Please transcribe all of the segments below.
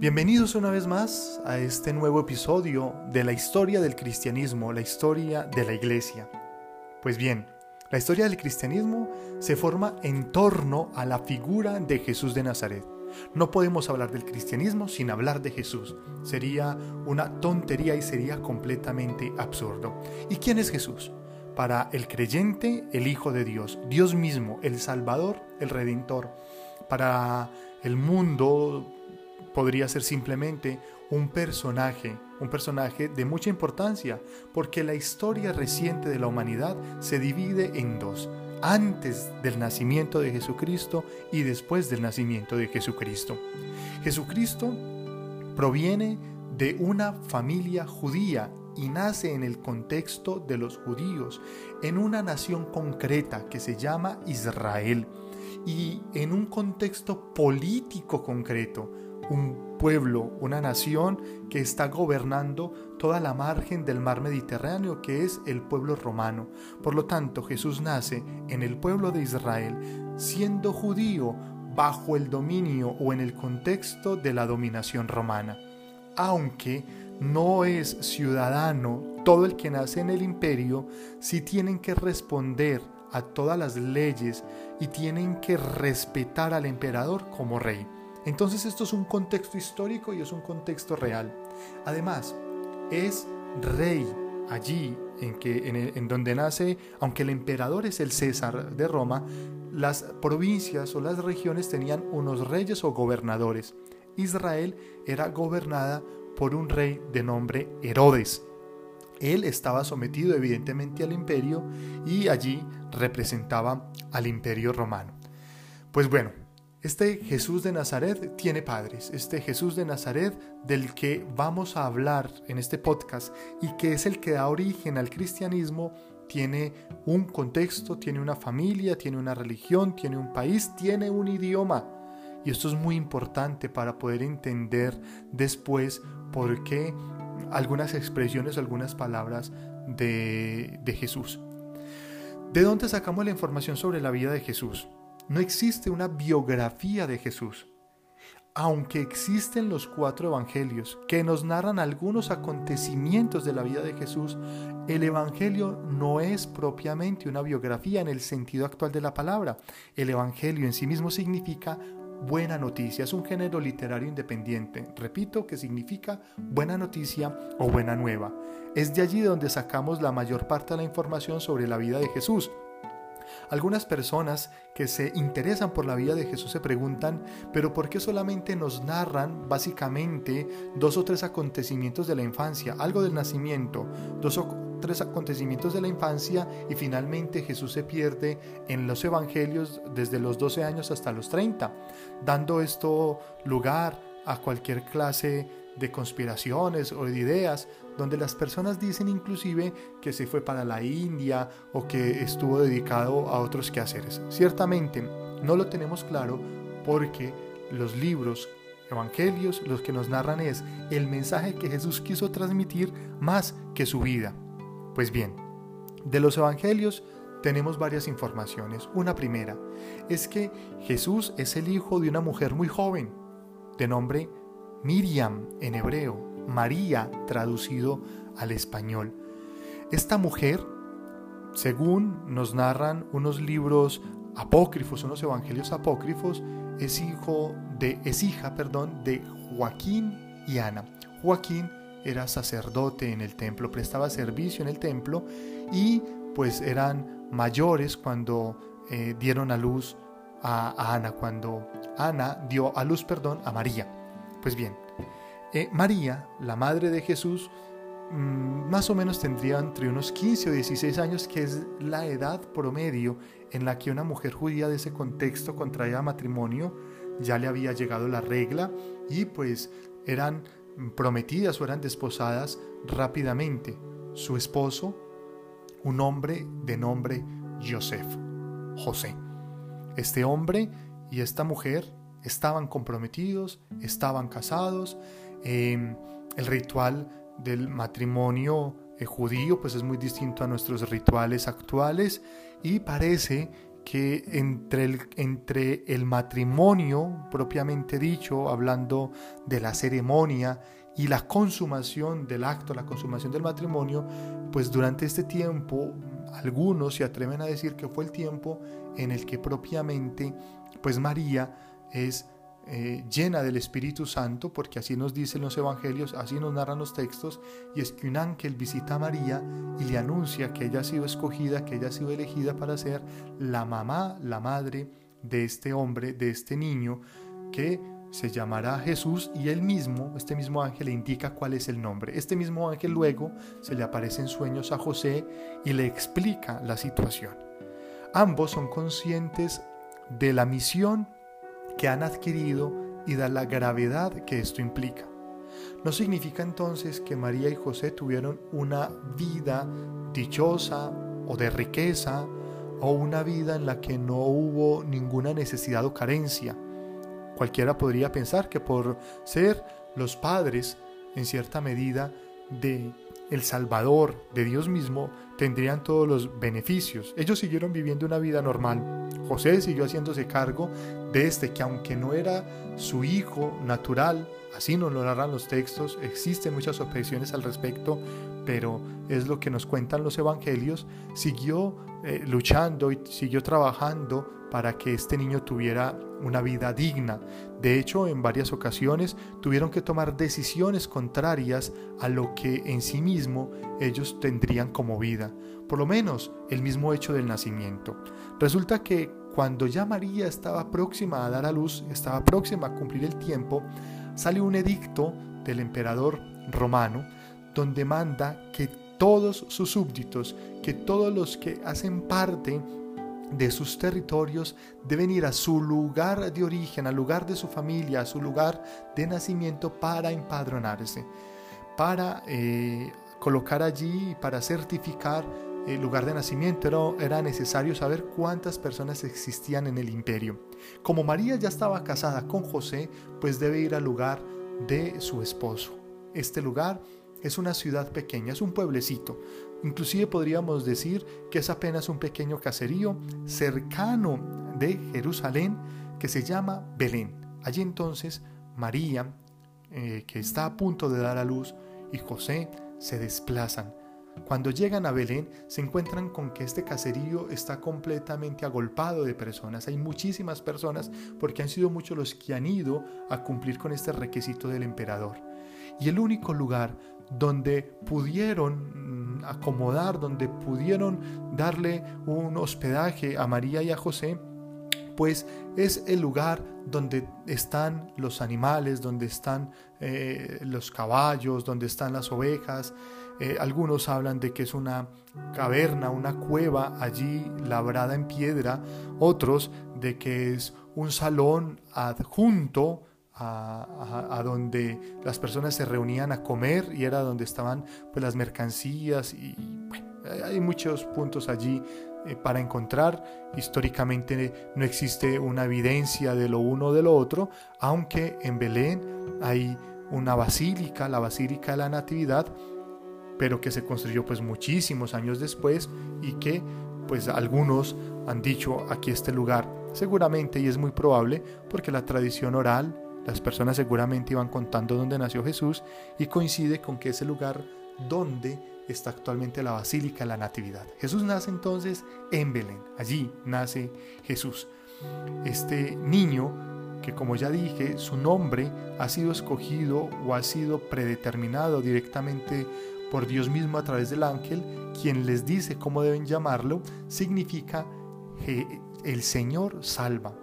Bienvenidos una vez más a este nuevo episodio de la historia del cristianismo, la historia de la iglesia. Pues bien, la historia del cristianismo se forma en torno a la figura de Jesús de Nazaret. No podemos hablar del cristianismo sin hablar de Jesús. Sería una tontería y sería completamente absurdo. ¿Y quién es Jesús? Para el creyente, el Hijo de Dios, Dios mismo, el Salvador, el Redentor. Para el mundo, podría ser simplemente un personaje, un personaje de mucha importancia, porque la historia reciente de la humanidad se divide en dos, antes del nacimiento de Jesucristo y después del nacimiento de Jesucristo. Jesucristo proviene de una familia judía y nace en el contexto de los judíos, en una nación concreta que se llama Israel y en un contexto político concreto, un pueblo, una nación que está gobernando toda la margen del mar Mediterráneo, que es el pueblo romano. Por lo tanto, Jesús nace en el pueblo de Israel, siendo judío bajo el dominio o en el contexto de la dominación romana. Aunque no es ciudadano, todo el que nace en el imperio, sí tienen que responder a todas las leyes y tienen que respetar al emperador como rey. Entonces esto es un contexto histórico y es un contexto real. Además, es rey allí en, que, en, donde nace, aunque el emperador es el César de Roma, las provincias o las regiones tenían unos reyes o gobernadores. Israel era gobernada por un rey de nombre Herodes. Él estaba sometido evidentemente al imperio y allí representaba al imperio romano. Pues bueno, este Jesús de Nazaret tiene padres, este Jesús de Nazaret del que vamos a hablar en este podcast y que es el que da origen al cristianismo, tiene un contexto, tiene una familia, tiene una religión, tiene un país, tiene un idioma. Y esto es muy importante para poder entender después por qué algunas expresiones, algunas palabras de, de Jesús. ¿De dónde sacamos la información sobre la vida de Jesús? No existe una biografía de Jesús. Aunque existen los cuatro evangelios que nos narran algunos acontecimientos de la vida de Jesús, el evangelio no es propiamente una biografía en el sentido actual de la palabra. El evangelio en sí mismo significa buena noticia, es un género literario independiente. Repito que significa buena noticia o buena nueva. Es de allí donde sacamos la mayor parte de la información sobre la vida de Jesús. Algunas personas que se interesan por la vida de Jesús se preguntan, pero ¿por qué solamente nos narran básicamente dos o tres acontecimientos de la infancia, algo del nacimiento, dos o tres acontecimientos de la infancia y finalmente Jesús se pierde en los evangelios desde los 12 años hasta los 30, dando esto lugar a cualquier clase de conspiraciones o de ideas, donde las personas dicen inclusive que se fue para la India o que estuvo dedicado a otros quehaceres. Ciertamente no lo tenemos claro porque los libros evangelios los que nos narran es el mensaje que Jesús quiso transmitir más que su vida. Pues bien, de los evangelios tenemos varias informaciones. Una primera es que Jesús es el hijo de una mujer muy joven, de nombre Miriam en hebreo, María traducido al español. Esta mujer, según nos narran unos libros apócrifos, unos evangelios apócrifos, es hijo de es hija, perdón, de Joaquín y Ana. Joaquín era sacerdote en el templo, prestaba servicio en el templo y pues eran mayores cuando eh, dieron a luz a, a Ana, cuando Ana dio a luz, perdón, a María. Pues bien, eh, María, la madre de Jesús, mm, más o menos tendría entre unos 15 o 16 años, que es la edad promedio en la que una mujer judía de ese contexto contraía matrimonio, ya le había llegado la regla y pues eran prometidas o eran desposadas rápidamente. Su esposo, un hombre de nombre Joseph, José. Este hombre y esta mujer estaban comprometidos, estaban casados. Em, el ritual del matrimonio eh, judío pues es muy distinto a nuestros rituales actuales y parece que entre el, entre el matrimonio propiamente dicho, hablando de la ceremonia, y la consumación del acto, la consumación del matrimonio, pues durante este tiempo algunos se atreven a decir que fue el tiempo en el que propiamente pues María es eh, llena del Espíritu Santo, porque así nos dicen los evangelios, así nos narran los textos, y es que un ángel visita a María y le anuncia que ella ha sido escogida, que ella ha sido elegida para ser la mamá, la madre de este hombre, de este niño, que se llamará Jesús y él mismo, este mismo ángel, le indica cuál es el nombre. Este mismo ángel luego se le aparece en sueños a José y le explica la situación. Ambos son conscientes de la misión que han adquirido y de la gravedad que esto implica. No significa entonces que María y José tuvieron una vida dichosa o de riqueza o una vida en la que no hubo ninguna necesidad o carencia Cualquiera podría pensar que por ser los padres, en cierta medida, de el Salvador, de Dios mismo, tendrían todos los beneficios. Ellos siguieron viviendo una vida normal. José siguió haciéndose cargo de este que aunque no era su hijo natural, así nos lo narran los textos, existen muchas objeciones al respecto, pero es lo que nos cuentan los evangelios, siguió eh, luchando y siguió trabajando para que este niño tuviera una vida digna. De hecho, en varias ocasiones tuvieron que tomar decisiones contrarias a lo que en sí mismo ellos tendrían como vida, por lo menos el mismo hecho del nacimiento. Resulta que cuando ya María estaba próxima a dar a luz, estaba próxima a cumplir el tiempo, sale un edicto del emperador romano donde manda que todos sus súbditos, que todos los que hacen parte de sus territorios deben ir a su lugar de origen, al lugar de su familia, a su lugar de nacimiento para empadronarse, para eh, colocar allí, para certificar el lugar de nacimiento. Era, era necesario saber cuántas personas existían en el imperio. Como María ya estaba casada con José, pues debe ir al lugar de su esposo. Este lugar es una ciudad pequeña, es un pueblecito, Inclusive podríamos decir que es apenas un pequeño caserío cercano de Jerusalén que se llama Belén. Allí entonces María, eh, que está a punto de dar a luz, y José se desplazan. Cuando llegan a Belén se encuentran con que este caserío está completamente agolpado de personas. Hay muchísimas personas porque han sido muchos los que han ido a cumplir con este requisito del emperador. Y el único lugar donde pudieron mm, acomodar, donde pudieron darle un hospedaje a María y a José, pues es el lugar donde están los animales, donde están eh, los caballos, donde están las ovejas. Eh, algunos hablan de que es una caverna, una cueva allí labrada en piedra, otros de que es un salón adjunto a, donde las personas se reunían a comer y era donde estaban pues, las mercancías y hay muchos puntos allí eh, para encontrar. Históricamente no existe una evidencia de lo uno o de lo otro, aunque en Belén hay una basílica, la Basílica de la Natividad, pero que se construyó pues muchísimos años después y que pues algunos han dicho aquí este lugar seguramente y es muy probable porque la tradición oral las personas seguramente iban contando dónde nació Jesús y coincide con que es el lugar donde está actualmente la Basílica de la Natividad. Jesús nace entonces en Belén, allí nace Jesús. Este niño, que como ya dije, su nombre ha sido escogido o ha sido predeterminado directamente por Dios mismo a través del ángel, quien les dice cómo deben llamarlo, significa que el Señor salva,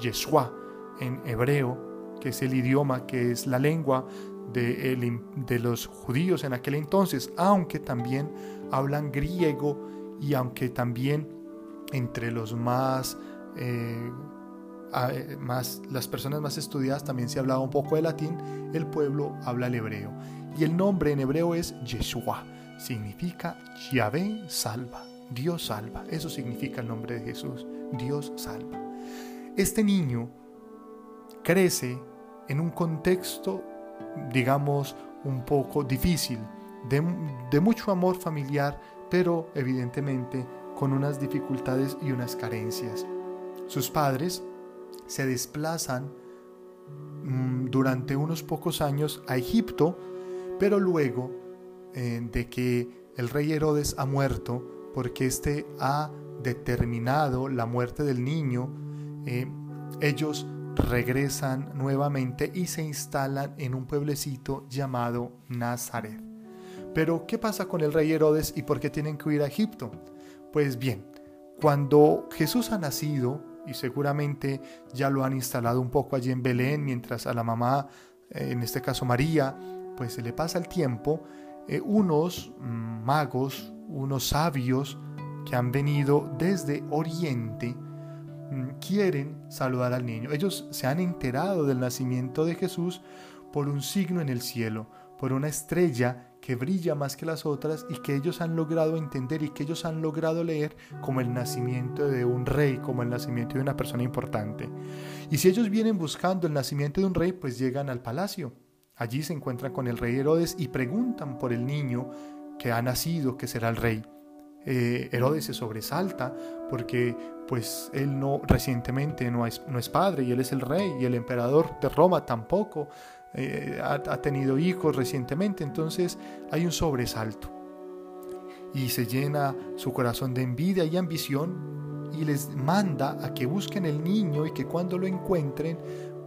Yeshua en hebreo que es el idioma, que es la lengua de, los judíos en aquel entonces, aunque también hablan griego y aunque también entre los más, eh, más, las personas más estudiadas también se hablaba un poco de latín, el pueblo habla el hebreo. Y el nombre en hebreo es Yeshua, significa Yahvé salva, Dios salva, eso significa el nombre de Jesús, Dios salva. Este niño crece en un contexto, digamos, un poco difícil, de, mucho amor familiar, pero evidentemente con unas dificultades y unas carencias. Sus padres se desplazan mm, durante unos pocos años a Egipto, pero luego eh, de que el rey Herodes ha muerto, porque éste ha determinado la muerte del niño, eh, ellos regresan nuevamente y se instalan en un pueblecito llamado Nazaret. Pero, ¿qué pasa con el rey Herodes y por qué tienen que ir a Egipto? Pues bien, cuando Jesús ha nacido, y seguramente ya lo han instalado un poco allí en Belén, mientras a la mamá, eh, en este caso María, pues se le pasa el tiempo, eh, unos mm, magos, unos sabios que han venido desde Oriente, quieren saludar al niño. Ellos se han enterado del nacimiento de Jesús por un signo en el cielo, por una estrella que brilla más que las otras y que ellos han logrado entender y que ellos han logrado leer como el nacimiento de un rey, como el nacimiento de una persona importante. Y si ellos vienen buscando el nacimiento de un rey, pues llegan al palacio. Allí se encuentran con el rey Herodes y preguntan por el niño que ha nacido, que será el rey. Eh, Herodes se sobresalta porque pues él no recientemente no es, no es padre y él es el rey y el emperador de Roma tampoco eh, ha, tenido hijos recientemente, entonces hay un sobresalto. Y se llena su corazón de envidia y ambición y les manda a que busquen el niño y que cuando lo encuentren,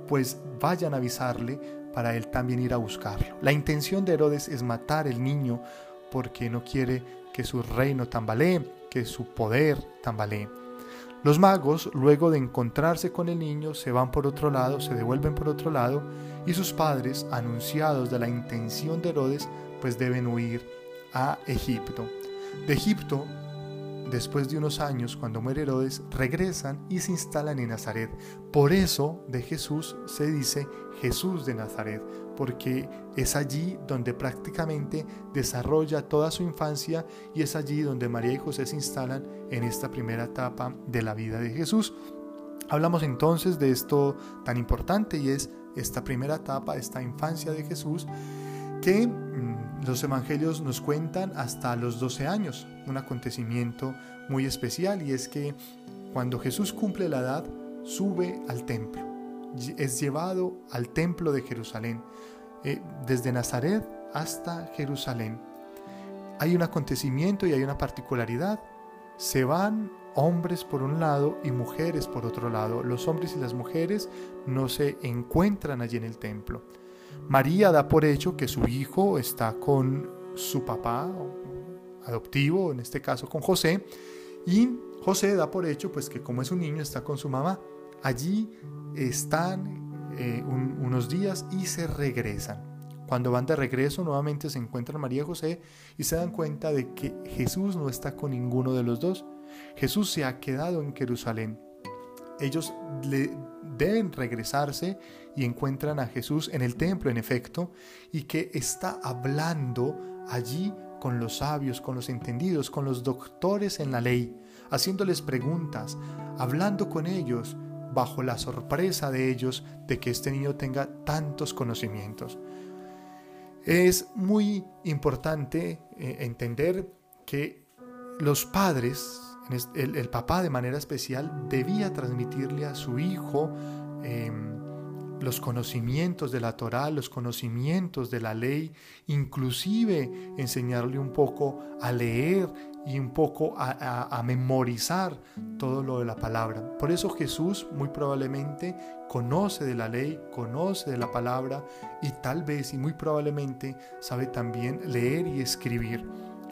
pues vayan a avisarle para él también ir a buscarlo. La intención de Herodes es matar el niño porque no quiere que su reino tambalee, que su poder tambalee. Los magos, luego de encontrarse con el niño, se van por otro lado, se devuelven por otro lado, y sus padres, anunciados de la intención de Herodes, pues deben huir a Egipto. De Egipto, después de unos años, cuando muere Herodes, regresan y se instalan en Nazaret. Por eso de Jesús se dice Jesús de Nazaret, porque es allí donde prácticamente desarrolla toda su infancia y es allí donde María y José se instalan en esta primera etapa de la vida de Jesús. Hablamos entonces de esto tan importante y es esta primera etapa, esta infancia de Jesús, que mm, los evangelios nos cuentan hasta los 12 años, un acontecimiento muy especial y es que cuando Jesús cumple la edad, sube al templo es llevado al templo de Jerusalén, eh, desde Nazaret hasta Jerusalén. Hay un acontecimiento y hay una particularidad. Se van hombres por un lado y mujeres por otro lado. Los hombres y las mujeres no se encuentran allí en el templo. María da por hecho que su hijo está con su papá adoptivo, en este caso con José, y José da por hecho pues que como es un niño está con su mamá. Allí están eh, unos días y se regresan. Cuando van de regreso nuevamente se encuentran María José y se dan cuenta de que Jesús no está con ninguno de los dos. Jesús se ha quedado en Jerusalén. Ellos le deben regresarse y encuentran a Jesús en el templo, en efecto, y que está hablando allí con los sabios, con los entendidos, con los doctores en la ley, haciéndoles preguntas, hablando con ellos, bajo la sorpresa de ellos de que este niño tenga tantos conocimientos. Es muy importante eh, entender que los padres, el, papá de manera especial, debía transmitirle a su hijo em, los conocimientos de la Torá, los conocimientos de la ley, inclusive enseñarle un poco a leer y un poco a, memorizar todo lo de la palabra. Por eso Jesús muy probablemente conoce de la ley, conoce de la palabra y tal vez y muy probablemente sabe también leer y escribir.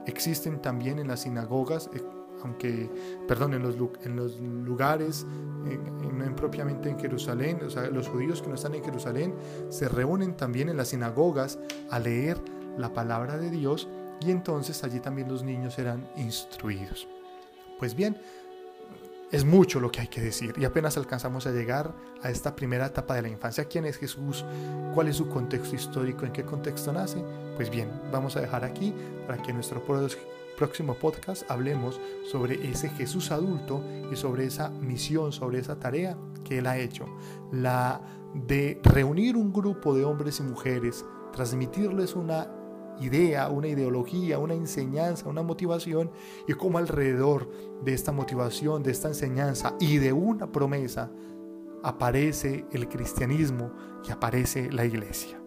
Existen también en las sinagogas, eh, aunque, perdón, en los, en los lugares, no propiamente en Jerusalén, los judíos que no están en Jerusalén se reúnen también en las sinagogas a leer la palabra de Dios y entonces allí también los niños serán instruidos. Pues bien, es mucho lo que hay que decir y apenas alcanzamos a llegar a esta primera etapa de la infancia. ¿Quién es Jesús? ¿Cuál es su contexto histórico? ¿En qué contexto nace? Pues bien, vamos a dejar aquí para que nuestro próximo podcast hablemos sobre ese Jesús adulto y sobre esa misión, sobre esa tarea que él ha hecho. La de reunir un grupo de hombres y mujeres, transmitirles una idea, una ideología, una enseñanza, una motivación y cómo alrededor de esta motivación, de esta enseñanza y de una promesa aparece el cristianismo y aparece la iglesia.